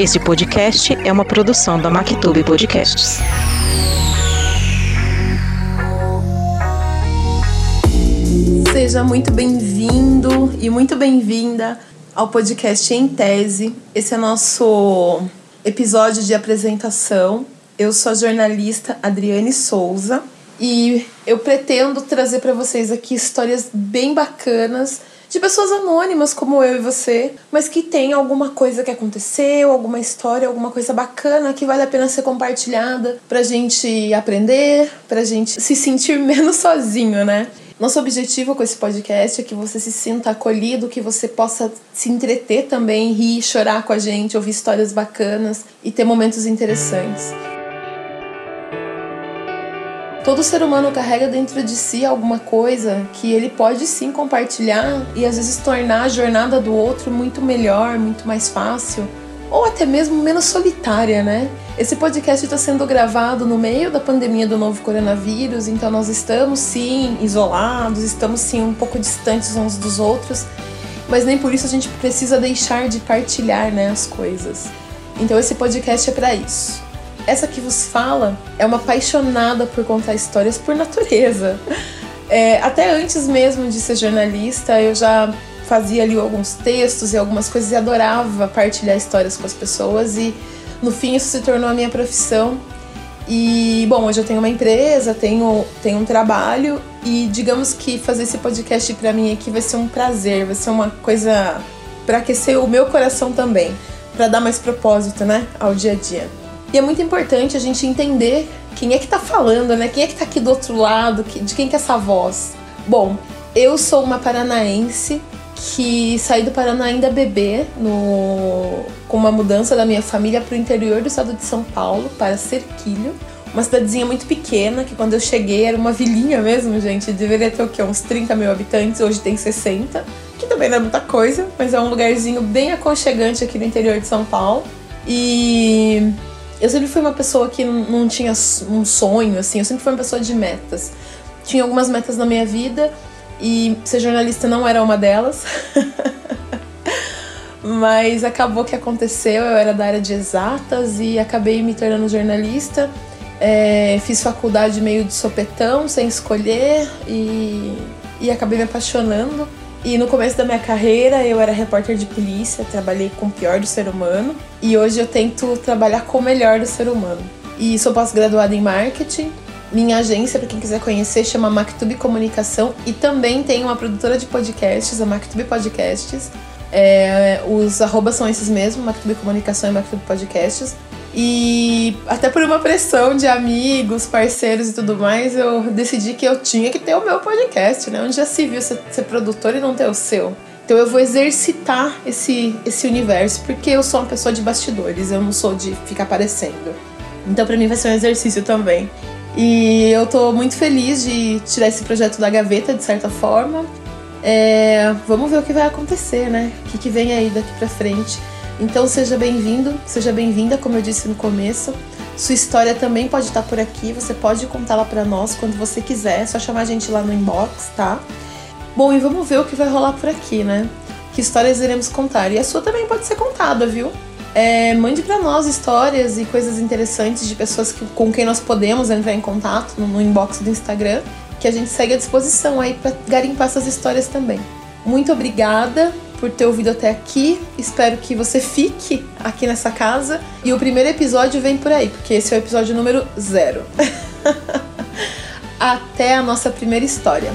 Esse podcast é uma produção da Mactube Podcasts. Seja muito bem-vindo e muito bem-vinda ao podcast Em Tese. Esse é nosso episódio de apresentação. Eu sou a jornalista Adriane Souza e eu pretendo trazer para vocês aqui histórias bem bacanas de pessoas anônimas como eu e você, mas que tem alguma coisa que aconteceu, alguma história, alguma coisa bacana que vale a pena ser compartilhada pra gente aprender, pra gente se sentir menos sozinho, né? Nosso objetivo com esse podcast é que você se sinta acolhido, que você possa se entreter também, rir, chorar com a gente, ouvir histórias bacanas e ter momentos interessantes. Todo ser humano carrega dentro de si alguma coisa que ele pode sim compartilhar e às vezes tornar a jornada do outro muito melhor, muito mais fácil ou até mesmo menos solitária, né? Esse podcast está sendo gravado no meio da pandemia do novo coronavírus, então nós estamos sim isolados, estamos sim um pouco distantes uns dos outros, mas nem por isso a gente precisa deixar de partilhar né, as coisas. Então esse podcast é para isso. Essa que vos fala é uma apaixonada por contar histórias por natureza. É, até antes mesmo de ser jornalista, eu já fazia ali alguns textos e algumas coisas e adorava partilhar histórias com as pessoas e no fim isso se tornou a minha profissão. E bom, hoje eu tenho uma empresa, tenho, tenho um trabalho e digamos que fazer esse podcast para mim aqui vai ser um prazer, vai ser uma coisa para aquecer o meu coração também, para dar mais propósito, né, ao dia a dia. E é muito importante a gente entender quem é que tá falando, né? Quem é que tá aqui do outro lado, de quem que é essa voz. Bom, eu sou uma paranaense que saí do Paraná ainda bebê, no, com uma mudança da minha família para o interior do estado de São Paulo, para Cerquilho. Uma cidadezinha muito pequena, que quando eu cheguei era uma vilinha mesmo, gente. Deveria ter o quê? Uns 30 mil habitantes, hoje tem 60. Que também não é muita coisa, mas é um lugarzinho bem aconchegante aqui no interior de São Paulo. E eu sempre fui uma pessoa que não tinha um sonho, assim, eu sempre fui uma pessoa de metas. Tinha algumas metas na minha vida e ser jornalista não era uma delas. Mas acabou que aconteceu, eu era da área de exatas e acabei me tornando jornalista. É, fiz faculdade meio de sopetão, sem escolher, e, e acabei me apaixonando. E no começo da minha carreira eu era repórter de polícia, trabalhei com o pior do ser humano e hoje eu tento trabalhar com o melhor do ser humano. E sou pós-graduada em marketing. Minha agência, para quem quiser conhecer, chama Mactube Comunicação e também tem uma produtora de podcasts, a Mactube Podcasts. É, os arrobas são esses mesmos, Mactube Comunicação e Mactube Podcasts. E até por uma pressão de amigos, parceiros e tudo mais, eu decidi que eu tinha que ter o meu podcast, né? Onde já se viu ser, produtor e não ter o seu. Então eu vou exercitar esse, esse universo, porque eu sou uma pessoa de bastidores, eu não sou de ficar aparecendo. Então para mim vai ser um exercício também. E eu tô muito feliz de tirar esse projeto da gaveta, de certa forma. É, vamos ver o que vai acontecer, né? O que, que vem aí daqui pra frente. Então seja bem-vindo, seja bem-vinda, como eu disse no começo. Sua história também pode estar por aqui, você pode contá-la para nós quando você quiser, é só chamar a gente lá no inbox, tá? Bom, e vamos ver o que vai rolar por aqui, né? Que histórias iremos contar. E a sua também pode ser contada, viu? É, mande para nós histórias e coisas interessantes de pessoas que, com quem nós podemos entrar em contato no, no inbox do Instagram, que a gente segue à disposição aí para garimpar essas histórias também. Muito obrigada por ter ouvido até aqui. Espero que você fique aqui nessa casa. E o primeiro episódio vem por aí, porque esse é o episódio número zero. até a nossa primeira história.